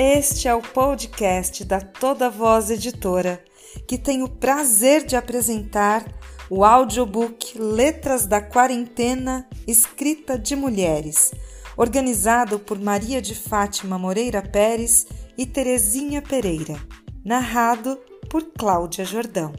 Este é o podcast da Toda Voz Editora, que tem o prazer de apresentar o audiobook Letras da Quarentena, escrita de mulheres, organizado por Maria de Fátima Moreira Pérez e Terezinha Pereira, narrado por Cláudia Jordão.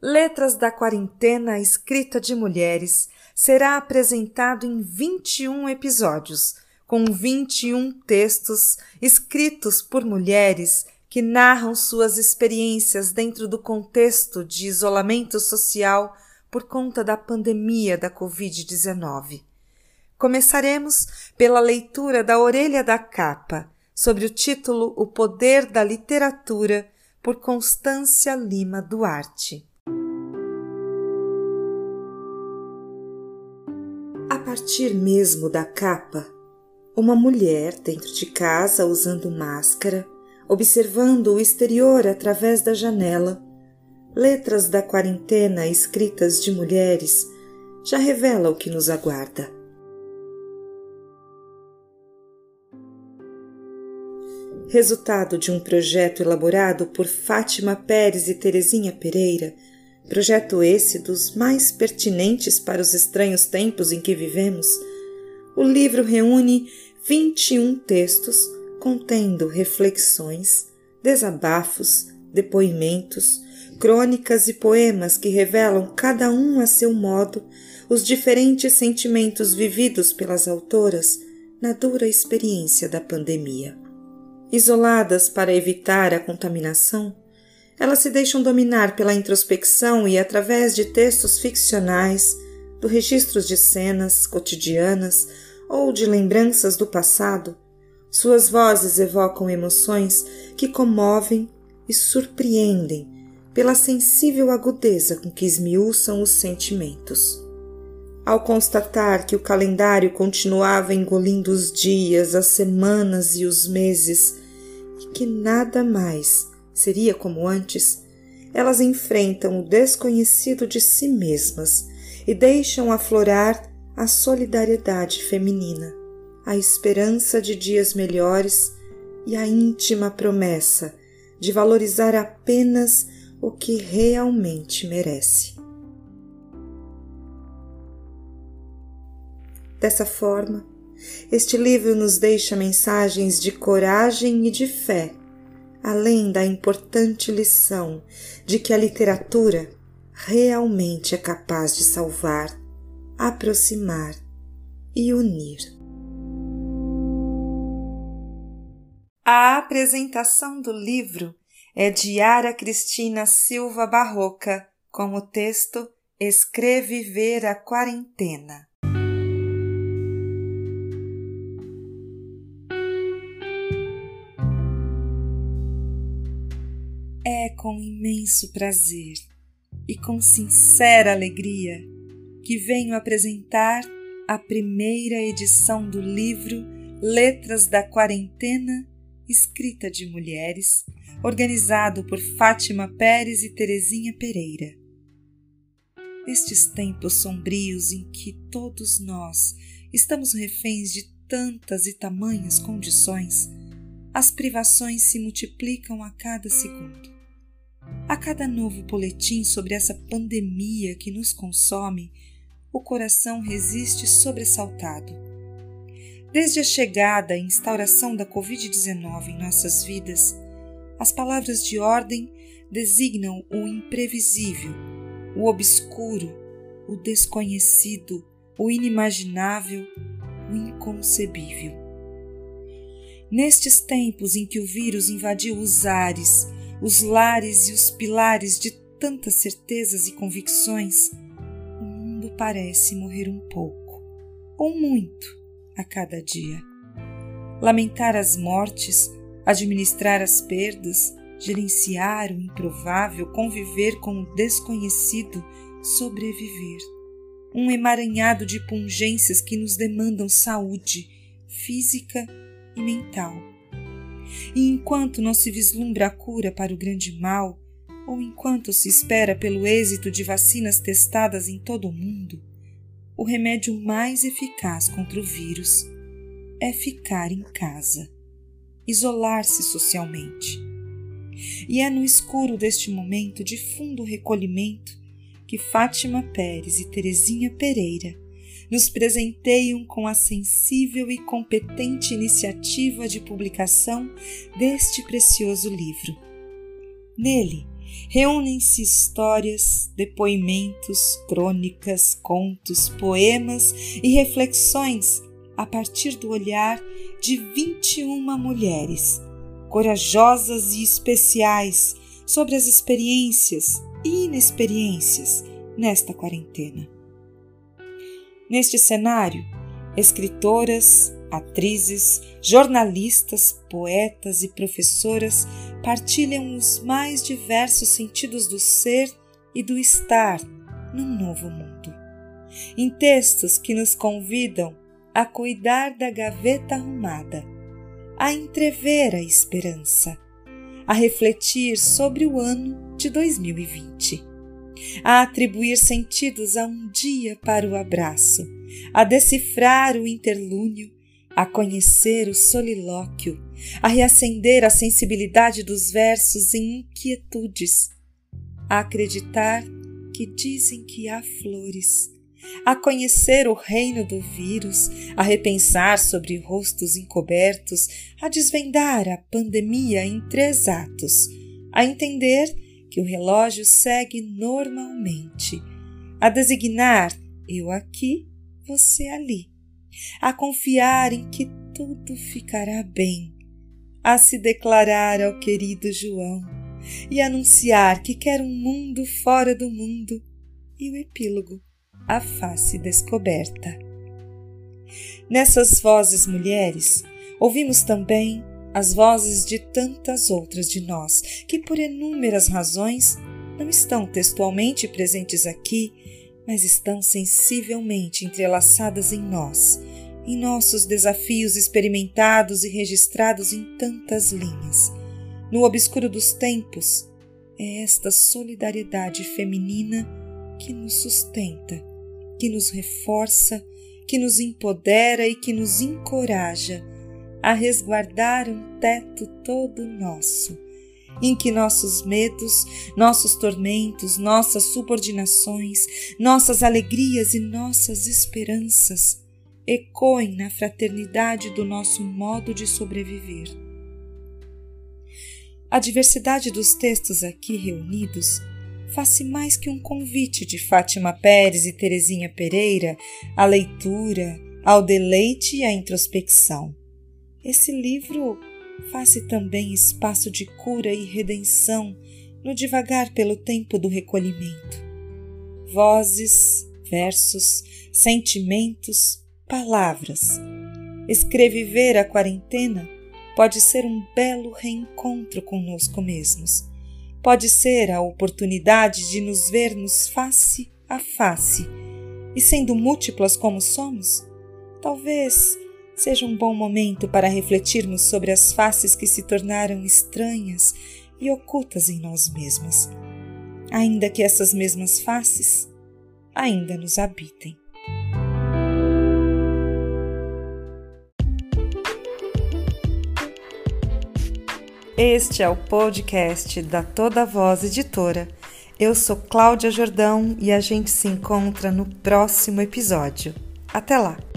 Letras da Quarentena, escrita de mulheres será apresentado em 21 episódios, com 21 textos escritos por mulheres que narram suas experiências dentro do contexto de isolamento social por conta da pandemia da Covid-19. Começaremos pela leitura da orelha da capa, sobre o título O Poder da Literatura, por Constância Lima Duarte. Partir mesmo da capa, uma mulher dentro de casa usando máscara, observando o exterior através da janela, letras da quarentena escritas de mulheres, já revela o que nos aguarda. Resultado de um projeto elaborado por Fátima Pérez e Terezinha Pereira, Projeto esse dos mais pertinentes para os estranhos tempos em que vivemos. O livro reúne 21 textos contendo reflexões, desabafos, depoimentos, crônicas e poemas que revelam, cada um a seu modo, os diferentes sentimentos vividos pelas autoras na dura experiência da pandemia. Isoladas para evitar a contaminação, elas se deixam dominar pela introspecção e, através de textos ficcionais, do registros de cenas cotidianas ou de lembranças do passado, suas vozes evocam emoções que comovem e surpreendem pela sensível agudeza com que esmiuçam os sentimentos. Ao constatar que o calendário continuava engolindo os dias, as semanas e os meses, e que nada mais seria como antes, elas enfrentam o desconhecido de si mesmas e deixam aflorar a solidariedade feminina, a esperança de dias melhores e a íntima promessa de valorizar apenas o que realmente merece. Dessa forma, este livro nos deixa mensagens de coragem e de fé além da importante lição de que a literatura realmente é capaz de salvar, aproximar e unir. A apresentação do livro é de Yara Cristina Silva Barroca, com o texto Escreviver a Quarentena. É com imenso prazer e com sincera alegria que venho apresentar a primeira edição do livro Letras da Quarentena, escrita de mulheres, organizado por Fátima Pérez e Terezinha Pereira. Nestes tempos sombrios em que todos nós estamos reféns de tantas e tamanhas condições, as privações se multiplicam a cada segundo. A cada novo boletim sobre essa pandemia que nos consome, o coração resiste sobressaltado. Desde a chegada e instauração da Covid-19 em nossas vidas, as palavras de ordem designam o imprevisível, o obscuro, o desconhecido, o inimaginável, o inconcebível. Nestes tempos em que o vírus invadiu os ares, os lares e os pilares de tantas certezas e convicções, o mundo parece morrer um pouco, ou muito, a cada dia. Lamentar as mortes, administrar as perdas, gerenciar o improvável, conviver com o desconhecido, sobreviver. Um emaranhado de pungências que nos demandam saúde física e mental e enquanto não se vislumbra a cura para o grande mal, ou enquanto se espera pelo êxito de vacinas testadas em todo o mundo, o remédio mais eficaz contra o vírus é ficar em casa, isolar-se socialmente. E é no escuro deste momento de fundo recolhimento que Fátima Pérez e Terezinha Pereira nos presenteiam com a sensível e competente iniciativa de publicação deste precioso livro. Nele, reúnem-se histórias, depoimentos, crônicas, contos, poemas e reflexões a partir do olhar de 21 mulheres, corajosas e especiais sobre as experiências e inexperiências nesta quarentena. Neste cenário, escritoras, atrizes, jornalistas, poetas e professoras partilham os mais diversos sentidos do ser e do estar num novo mundo. Em textos que nos convidam a cuidar da gaveta arrumada, a entrever a esperança, a refletir sobre o ano de 2020 a atribuir sentidos a um dia para o abraço, a decifrar o interlúnio, a conhecer o solilóquio, a reacender a sensibilidade dos versos em inquietudes, a acreditar que dizem que há flores, a conhecer o reino do vírus, a repensar sobre rostos encobertos, a desvendar a pandemia em três atos, a entender que o relógio segue normalmente, a designar eu aqui, você ali, a confiar em que tudo ficará bem, a se declarar ao querido João. E anunciar que quer um mundo fora do mundo. E o epílogo, a face descoberta. Nessas vozes mulheres, ouvimos também as vozes de tantas outras de nós que, por inúmeras razões, não estão textualmente presentes aqui, mas estão sensivelmente entrelaçadas em nós, em nossos desafios experimentados e registrados em tantas linhas. No obscuro dos tempos, é esta solidariedade feminina que nos sustenta, que nos reforça, que nos empodera e que nos encoraja a resguardar um teto todo nosso, em que nossos medos, nossos tormentos, nossas subordinações, nossas alegrias e nossas esperanças ecoem na fraternidade do nosso modo de sobreviver. A diversidade dos textos aqui reunidos faz mais que um convite de Fátima Pérez e Terezinha Pereira à leitura, ao deleite e à introspecção. Esse livro faz também espaço de cura e redenção no divagar pelo tempo do recolhimento. Vozes, versos, sentimentos, palavras. Escreviver a quarentena pode ser um belo reencontro conosco mesmos. Pode ser a oportunidade de nos vermos face a face. E sendo múltiplas como somos, talvez seja um bom momento para refletirmos sobre as faces que se tornaram estranhas e ocultas em nós mesmas, ainda que essas mesmas faces ainda nos habitem. Este é o podcast da Toda Voz Editora. Eu sou Cláudia Jordão e a gente se encontra no próximo episódio. Até lá!